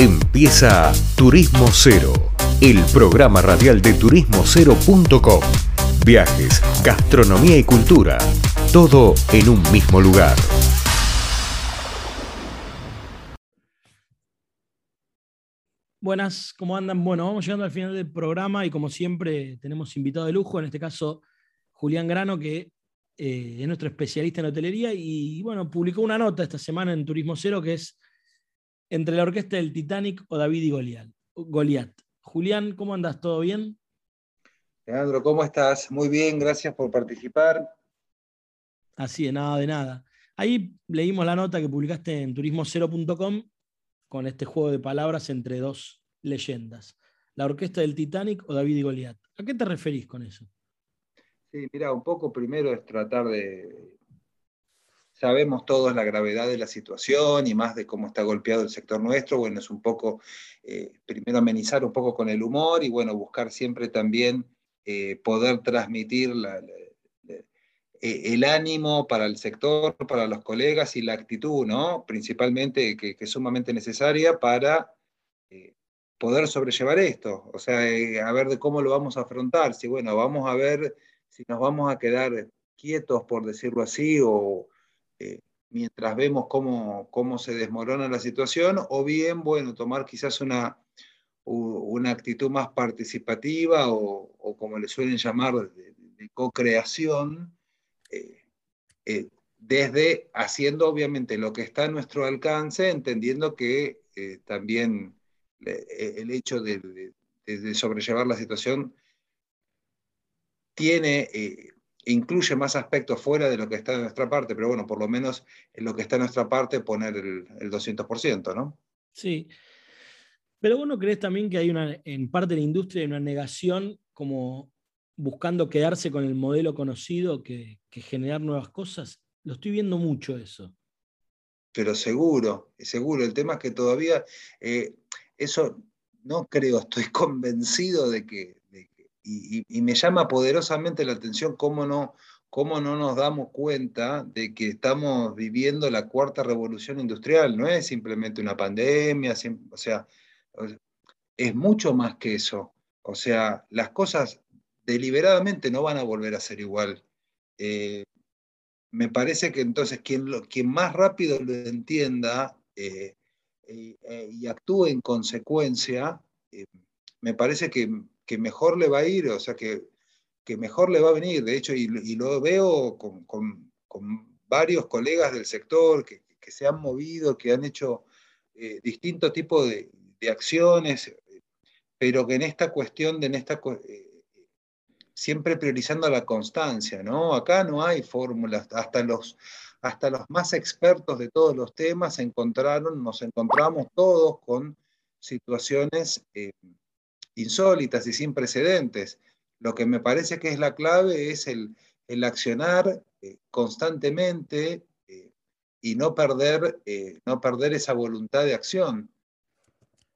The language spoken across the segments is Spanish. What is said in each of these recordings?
Empieza Turismo Cero, el programa radial de turismocero.com. Viajes, gastronomía y cultura, todo en un mismo lugar. Buenas, ¿cómo andan? Bueno, vamos llegando al final del programa y como siempre tenemos invitado de lujo, en este caso Julián Grano, que eh, es nuestro especialista en hotelería y bueno, publicó una nota esta semana en Turismo Cero que es entre la orquesta del Titanic o David y Goliat. Goliat. Julián, ¿cómo andas? ¿Todo bien? Leandro, ¿cómo estás? Muy bien, gracias por participar. Así de nada, de nada. Ahí leímos la nota que publicaste en turismocero.com con este juego de palabras entre dos leyendas. La orquesta del Titanic o David y Goliat. ¿A qué te referís con eso? Sí, mira, un poco primero es tratar de sabemos todos la gravedad de la situación y más de cómo está golpeado el sector nuestro. Bueno, es un poco, eh, primero amenizar un poco con el humor y bueno, buscar siempre también eh, poder transmitir eh, el ánimo para el sector, para los colegas y la actitud, ¿no? Principalmente que, que es sumamente necesaria para poder sobrellevar esto. O sea, a ver de cómo lo vamos a afrontar. Si, bueno, vamos a ver si nos vamos a quedar quietos, por decirlo así, o eh, mientras vemos cómo, cómo se desmorona la situación, o bien, bueno, tomar quizás una, una actitud más participativa o, como le suelen llamar, de, co-creación, eh, eh, desde haciendo obviamente lo que está a nuestro alcance, entendiendo que también el hecho de, de, sobrellevar la situación tiene incluye más aspectos fuera de lo que está en nuestra parte, pero bueno, por lo menos en lo que está en nuestra parte poner el, 200%, ¿no? Sí. Pero vos no crees también que hay una, en parte de la industria, una negación como buscando quedarse con el modelo conocido que, generar nuevas cosas? Lo estoy viendo mucho eso. Pero seguro, seguro. El tema es que todavía eh, eso no creo, estoy convencido de que, y, me llama poderosamente la atención cómo no, cómo no nos damos cuenta de que estamos viviendo la cuarta revolución industrial. No es simplemente una pandemia, o sea, es mucho más que eso. O sea, las cosas deliberadamente no van a volver a ser igual. Eh, me parece que entonces quien, quien más rápido lo entienda eh, eh, y actúe en consecuencia, me parece que que mejor le va a ir, o sea, que, que mejor le va a venir. De hecho, y, lo veo con, con, varios colegas del sector que, que, se han movido, que han hecho eh, distintos tipos de, de, acciones, pero que en esta cuestión, de en esta, eh, siempre priorizando la constancia, ¿no? Acá no hay fórmulas, hasta los, hasta los más expertos de todos los temas encontraron, nos encontramos todos con situaciones eh, insólitas y sin precedentes. Lo que me parece que es la clave es el, el accionar eh, constantemente eh, y no perder, eh, no perder esa voluntad de acción.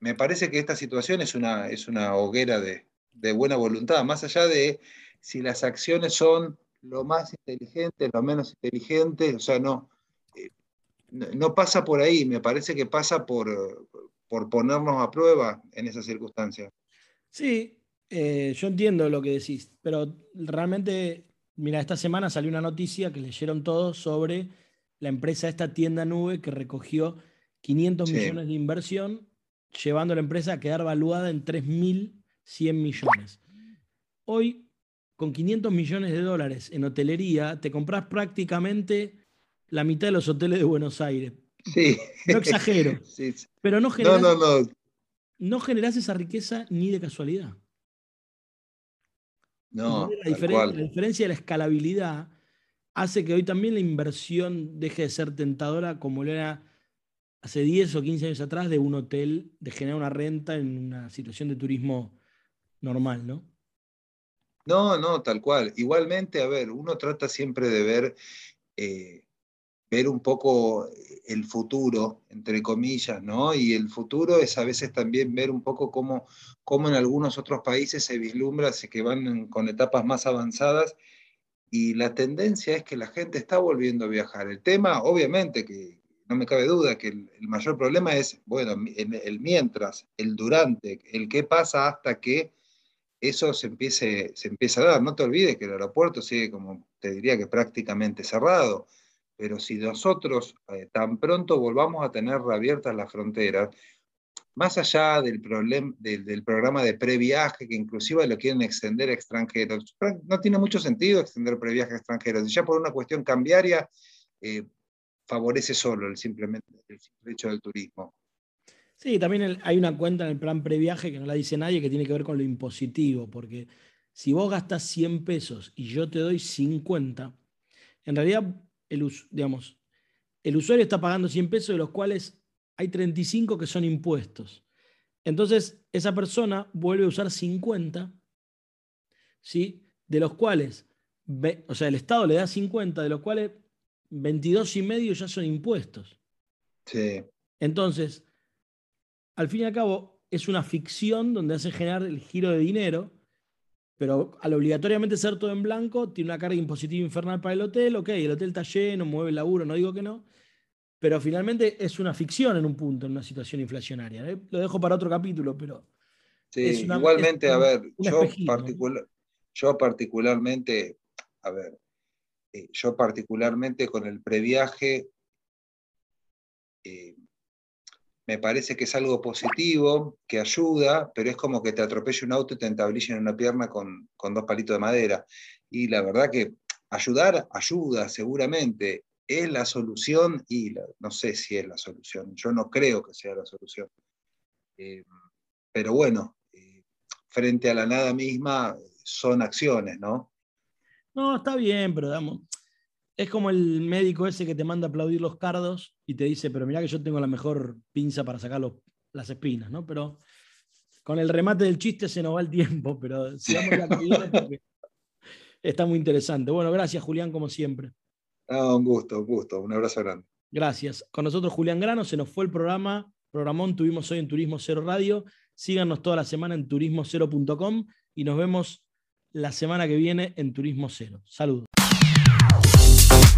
Me parece que esta situación es una, es una hoguera de, de buena voluntad, más allá de si las acciones son lo más inteligentes, lo menos inteligentes, o sea, no, no pasa por ahí, me parece que pasa por, por ponernos a prueba en esas circunstancias. Sí, eh, yo entiendo lo que decís, pero realmente, mira, esta semana salió una noticia que leyeron todos sobre la empresa, esta tienda nube que recogió 500 millones de inversión, llevando a la empresa a quedar valuada en 3.100 millones. Hoy, con 500 millones de dólares en hotelería, te compras prácticamente la mitad de los hoteles de Buenos Aires. Sí. No exagero. Pero no generas, no, no, no no generas esa riqueza ni de casualidad. No, la, diferencia de la escalabilidad hace que hoy también la inversión deje de ser tentadora como lo era hace 10 o 15 años atrás de un hotel, de generar una renta en una situación de turismo normal, ¿no? No, no, tal cual. Igualmente, a ver, uno trata siempre de ver eh, ver un poco el futuro, entre comillas, ¿no? Y el futuro es a veces también ver un poco cómo, cómo en algunos otros países se vislumbra, que van con etapas más avanzadas, y la tendencia es que la gente está volviendo a viajar. El tema, obviamente, que no me cabe duda que el, mayor problema es, bueno, el, mientras, el durante, el qué pasa hasta que eso se empiece, se empiece a dar. No te olvides que el aeropuerto sigue como, te diría que prácticamente cerrado, pero si nosotros eh, tan pronto volvamos a tener reabiertas las fronteras, más allá del, del, programa de previaje, que inclusive lo quieren extender a extranjeros, no tiene mucho sentido extender previaje a extranjeros. Ya por una cuestión cambiaria, eh, favorece solo el, simplemente, el simple hecho del turismo. Sí, también hay una cuenta en el plan previaje que no la dice nadie que tiene que ver con lo impositivo, porque si vos gastas 100 pesos y yo te doy 50, en realidad el, digamos, el usuario está pagando 100 pesos, de los cuales hay 35 que son impuestos. Entonces, esa persona vuelve a usar 50, ¿sí? de los cuales, o sea, el Estado le da 50, de los cuales 22 y medio ya son impuestos. Sí. Entonces, al fin y al cabo, es una ficción donde hace generar el giro de dinero, pero al obligatoriamente ser todo en blanco, tiene una carga impositiva infernal para el hotel, ok, el hotel está lleno, mueve el laburo, no digo que no, pero finalmente es una ficción en un punto, en una situación inflacionaria. ¿eh? Lo dejo para otro capítulo, pero... Sí, igualmente, a ver, yo, yo particularmente, a ver, eh, yo particularmente con el previaje, eh, me parece que es algo positivo, que ayuda, pero es como que te atropelle un auto y te entablillen una pierna con, dos palitos de madera. Y la verdad que ayudar, ayuda seguramente. ¿Es la solución? Y no sé si es la solución. Yo no creo que sea la solución. Eh, pero bueno, frente a la nada misma son acciones, ¿no? No, está bien, pero damos. Es como el médico ese que te manda a aplaudir los cardos y te dice, pero mira que yo tengo la mejor pinza para sacar las espinas, ¿no? Pero con el remate del chiste se nos va el tiempo, pero sigamos la porque está muy interesante. Bueno, gracias Julián, como siempre. Ah, un gusto, un gusto. Un abrazo grande. Gracias. Con nosotros Julián Grano, se nos fue el programa. Programón tuvimos hoy en Turismo Cero Radio. Síganos toda la semana en turismocero.com y nos vemos la semana que viene en Turismo Cero. Saludos.